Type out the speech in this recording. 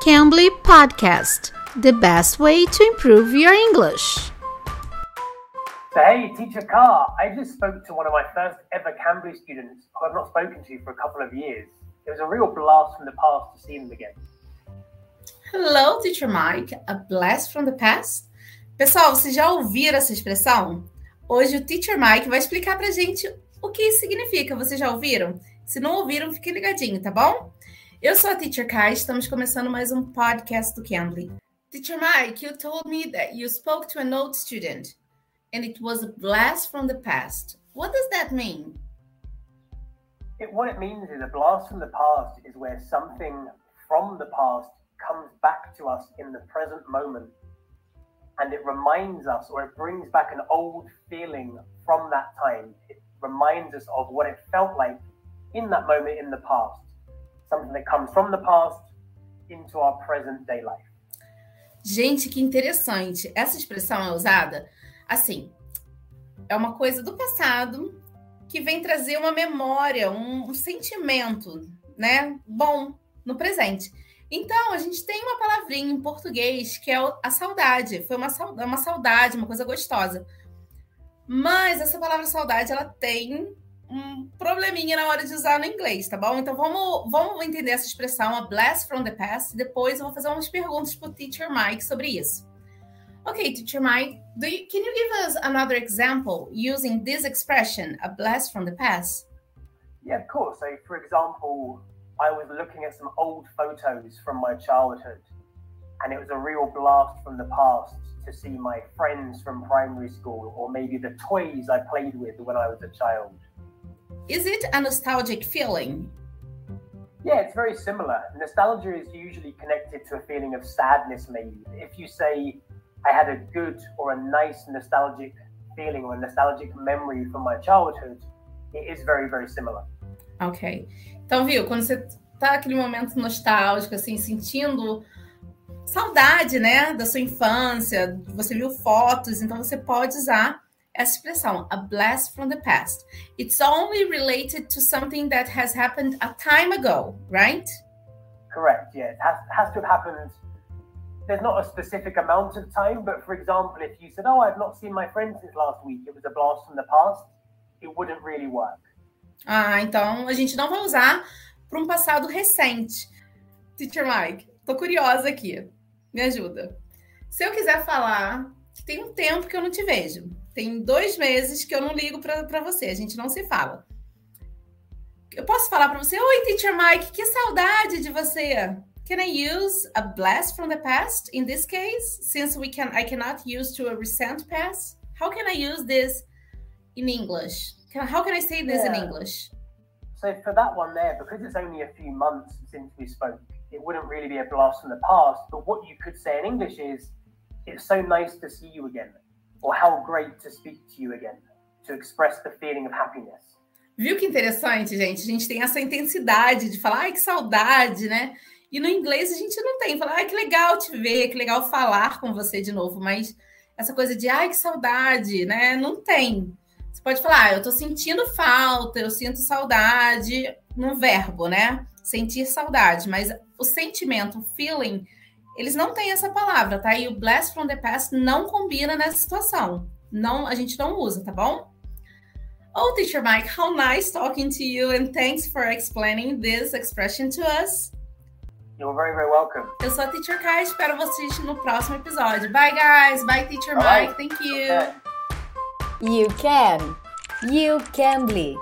Cambly Podcast, the best way to improve your English. So, hey, Teacher Carr, I just spoke to one of my first ever Cambly students who I've not spoken to for a couple of years. It was a real blast from the past to see them again. Hello, Teacher Mike. A blast from the past? Pessoal, vocês já ouviram essa expressão? Hoje o Teacher Mike vai explicar pra gente o que isso significa. Vocês já ouviram? Se não ouviram, fiquem ligadinho, tá bom? Eu sou a Teacher Kai, estamos começando mais um podcast do Cambly. Teacher Mike, you told me that you spoke to an old student and it was a blast from the past. What does that mean? It, what it means is a blast from the past is where something from the past comes back to us in the present moment and it reminds us or it brings back an old feeling from that time. It reminds us of what it felt like in that moment in the past. Something that comes from the past into our present day life. Gente, que interessante. Essa expressão é usada assim. É uma coisa do passado que vem trazer uma memória, um, um sentimento, né? Bom no presente. Então, a gente tem uma palavrinha em português que é a saudade. Foi uma, uma saudade, uma coisa gostosa. Mas essa palavra saudade, ela tem um probleminha na hora de usar no inglês, tá bom? Então vamos, vamos entender essa expressão, a blast from the past. Depois eu vou fazer umas perguntas para o Teacher Mike sobre isso. Okay, Teacher Mike, do you, can you give us another example using this expression, a blast from the past? Yeah, of course. So, for example, I was looking at some old photos from my childhood, and it was a real blast from the past to see my friends from primary school or maybe the toys I played with when I was a child. Is it a nostalgic feeling? Yeah, it's very similar. Nostalgia is usually connected to a feeling of sadness, maybe. If you say, I had a good or a nice nostalgic feeling or a nostalgic memory from my childhood, it is very, very similar. Ok. Então, viu, quando você tá aquele momento nostálgico, assim, sentindo saudade, né, da sua infância, você viu fotos, então você pode usar essa expressão, a blast from the past. It's only related to something that has happened a time ago, right? Correct, yeah. It has, has to have happened. There's not a specific amount of time, but for example, if you said, Oh, I've not seen my friend since last week, it was a blast from the past, it wouldn't really work. Ah, então a gente não vai usar para um passado recente. Teacher Mike, tô curiosa aqui. Me ajuda. Se eu quiser falar tem um tempo que eu não te vejo, tem dois meses que eu não ligo para você, a gente não se fala. Eu posso falar para você, oi, Teacher Mike, que saudade de você. Can I use a blast from the past in this case, since we can I cannot use to a recent past? How can I use this in English? Can, how can I say this yeah. in English? So for that one there, because it's only a few months since we spoke, it wouldn't really be a blast from the past. But what you could say in English is, it's so nice to see you again. or how great to speak to you again, to express the feeling of happiness. Viu que interessante, gente? A gente tem essa intensidade de falar, ai, que saudade, né? E no inglês a gente não tem. Falar, ai, que legal te ver, que legal falar com você de novo. Mas essa coisa de, ai, que saudade, né? Não tem. Você pode falar, ah, eu tô sentindo falta, eu sinto saudade, no verbo, né? Sentir saudade. Mas o sentimento, o feeling, eles não têm essa palavra, tá? E o blast from the past não combina nessa situação. Não, a gente não usa, tá bom? Oh, teacher Mike, how nice talking to you and thanks for explaining this expression to us. You're very, very welcome. Eu sou a Teacher Kai, espero vocês no próximo episódio. Bye, guys. Bye, Teacher Bye. Mike. Thank you. You can. You can be.